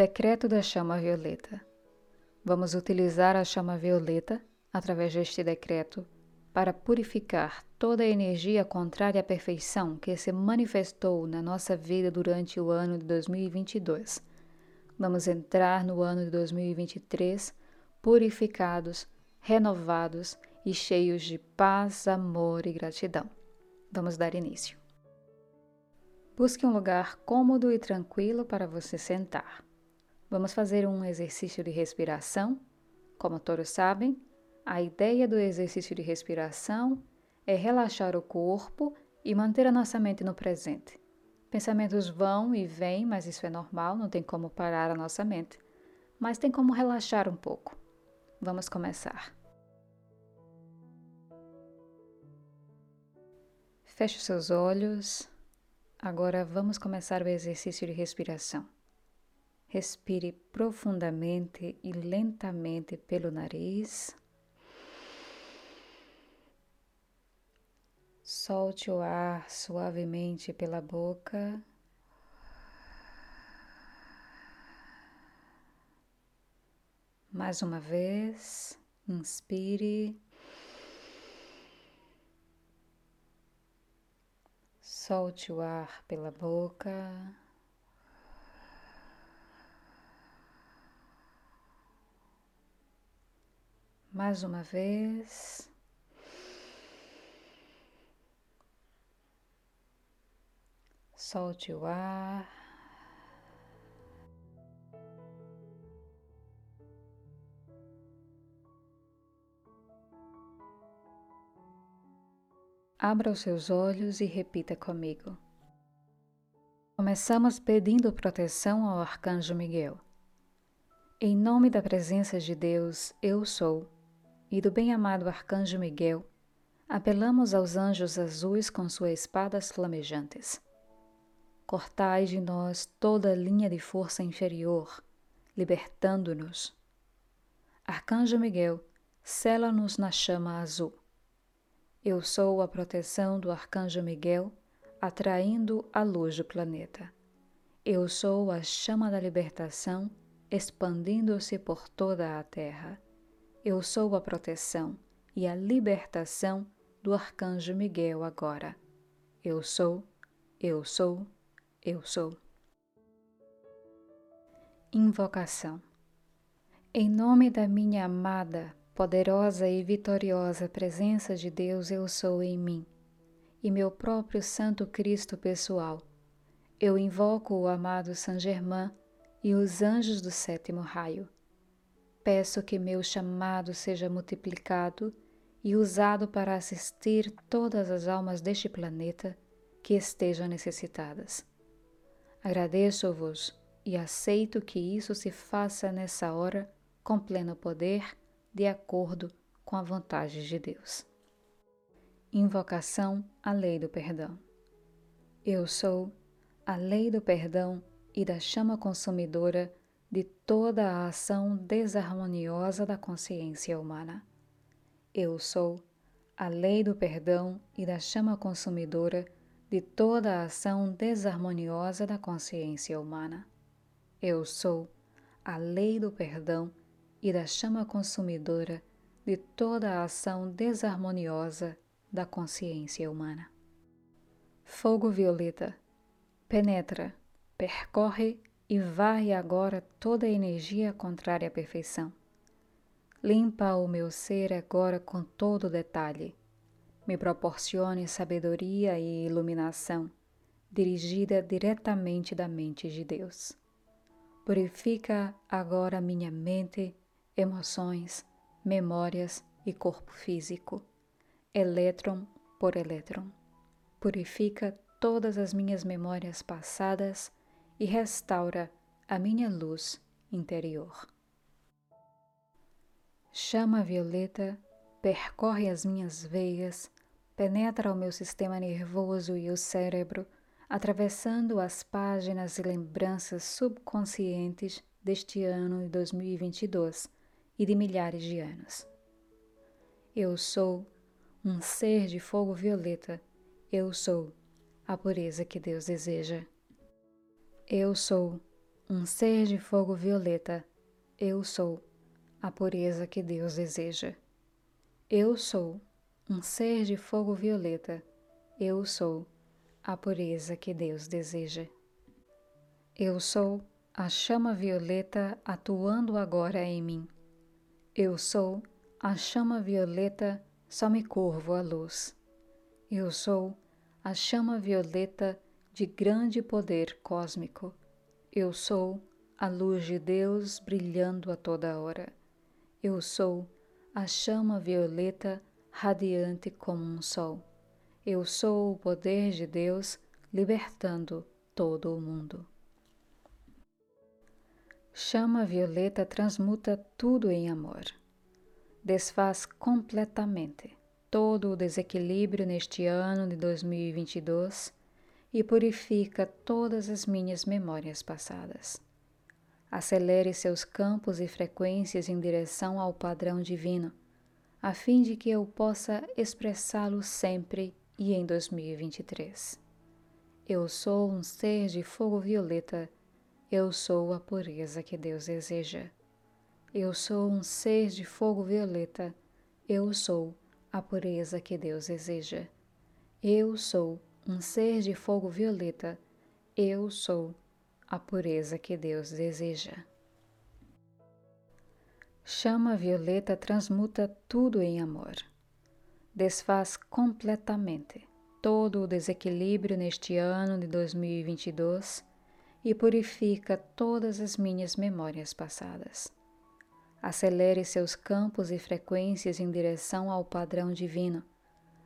Decreto da chama violeta. Vamos utilizar a chama violeta, através deste decreto, para purificar toda a energia contrária à perfeição que se manifestou na nossa vida durante o ano de 2022. Vamos entrar no ano de 2023 purificados, renovados e cheios de paz, amor e gratidão. Vamos dar início. Busque um lugar cômodo e tranquilo para você sentar. Vamos fazer um exercício de respiração. Como todos sabem, a ideia do exercício de respiração é relaxar o corpo e manter a nossa mente no presente. Pensamentos vão e vêm, mas isso é normal, não tem como parar a nossa mente. Mas tem como relaxar um pouco. Vamos começar. Feche seus olhos. Agora vamos começar o exercício de respiração. Respire profundamente e lentamente pelo nariz. Solte o ar suavemente pela boca. Mais uma vez, inspire. Solte o ar pela boca. Mais uma vez. Solte o ar. Abra os seus olhos e repita comigo. Começamos pedindo proteção ao Arcanjo Miguel. Em nome da presença de Deus, eu sou, e do bem-amado Arcanjo Miguel, apelamos aos anjos azuis com suas espadas flamejantes cortai de nós toda linha de força inferior, libertando-nos. Arcanjo Miguel, sela-nos na chama azul. Eu sou a proteção do Arcanjo Miguel, atraindo a luz do planeta. Eu sou a chama da libertação, expandindo-se por toda a Terra. Eu sou a proteção e a libertação do Arcanjo Miguel agora. Eu sou, eu sou, eu sou. Invocação. Em nome da minha amada, poderosa e vitoriosa presença de Deus, eu sou em mim, e meu próprio Santo Cristo pessoal, eu invoco o amado Saint Germain e os anjos do sétimo raio. Peço que meu chamado seja multiplicado e usado para assistir todas as almas deste planeta que estejam necessitadas. Agradeço-vos e aceito que isso se faça nessa hora com pleno poder, de acordo com a vontade de Deus. Invocação à Lei do Perdão. Eu sou a lei do perdão e da chama consumidora de toda a ação desarmoniosa da consciência humana. Eu sou a lei do perdão e da chama consumidora de toda a ação desarmoniosa da consciência humana. Eu sou a lei do perdão e da chama consumidora de toda a ação desarmoniosa da consciência humana. Fogo violeta penetra, percorre e varre agora toda a energia contrária à perfeição. Limpa o meu ser agora com todo detalhe me proporcione sabedoria e iluminação dirigida diretamente da mente de Deus. Purifica agora minha mente, emoções, memórias e corpo físico, elétron por elétron. Purifica todas as minhas memórias passadas e restaura a minha luz interior. Chama violeta percorre as minhas veias penetra o meu sistema nervoso e o cérebro, atravessando as páginas e lembranças subconscientes deste ano de 2022 e de milhares de anos. Eu sou um ser de fogo violeta. Eu sou a pureza que Deus deseja. Eu sou um ser de fogo violeta. Eu sou a pureza que Deus deseja. Eu sou um ser de fogo violeta. Eu sou a pureza que Deus deseja. Eu sou a chama violeta atuando agora em mim. Eu sou a chama violeta, só me curvo à luz. Eu sou a chama violeta de grande poder cósmico. Eu sou a luz de Deus brilhando a toda hora. Eu sou a chama violeta radiante como um sol. Eu sou o poder de Deus libertando todo o mundo. Chama violeta transmuta tudo em amor. Desfaz completamente todo o desequilíbrio neste ano de 2022 e purifica todas as minhas memórias passadas. Acelere seus campos e frequências em direção ao padrão divino, a fim de que eu possa expressá-lo sempre e em 2023. Eu sou um ser de fogo violeta, eu sou a pureza que Deus deseja. Eu sou um ser de fogo violeta, eu sou a pureza que Deus deseja. Eu sou um ser de fogo violeta, eu sou a pureza que Deus deseja. Chama violeta transmuta tudo em amor. Desfaz completamente todo o desequilíbrio neste ano de 2022 e purifica todas as minhas memórias passadas. Acelere seus campos e frequências em direção ao padrão divino,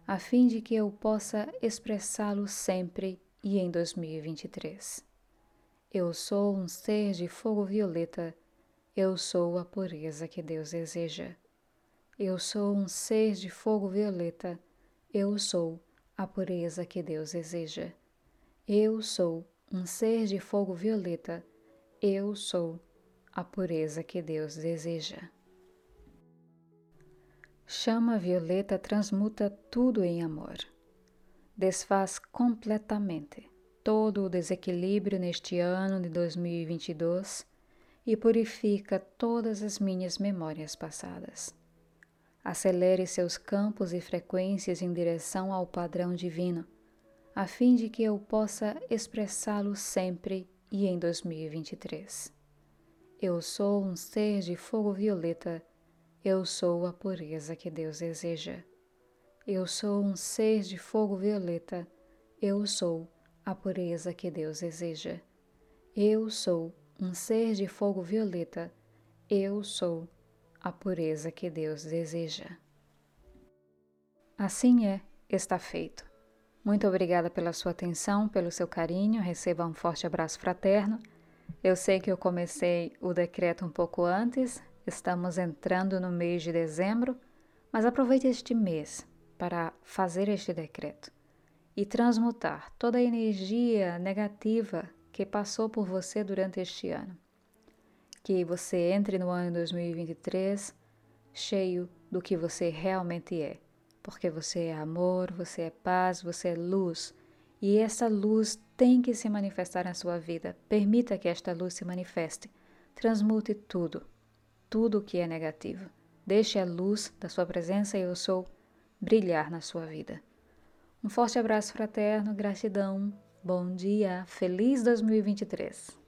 a fim de que eu possa expressá-lo sempre e em 2023. Eu sou um ser de fogo violeta, eu sou a pureza que Deus deseja. Eu sou um ser de fogo violeta, eu sou a pureza que Deus deseja. Eu sou um ser de fogo violeta, eu sou a pureza que Deus deseja. Chama violeta transmuta tudo em amor. Desfaz completamente todo o desequilíbrio neste ano de 2022 e purifica todas as minhas memórias passadas. Acelere seus campos e frequências em direção ao padrão divino, a fim de que eu possa expressá-lo sempre e em 2023. Eu sou um ser de fogo violeta, eu sou a pureza que Deus deseja. Eu sou um ser de fogo violeta, eu sou a pureza que Deus deseja. Eu sou um ser de fogo violeta, eu sou a pureza que Deus deseja. Assim é, está feito. Muito obrigada pela sua atenção, pelo seu carinho. Receba um forte abraço fraterno. Eu sei que eu comecei o decreto um pouco antes, estamos entrando no mês de dezembro, mas aproveite este mês para fazer este decreto e transmutar toda a energia negativa que passou por você durante este ano. Que você entre no ano 2023 cheio do que você realmente é, porque você é amor, você é paz, você é luz. E essa luz tem que se manifestar na sua vida. Permita que esta luz se manifeste. Transmute tudo, tudo que é negativo. Deixe a luz da sua presença e eu sou brilhar na sua vida. Um forte abraço fraterno, gratidão, bom dia, feliz 2023!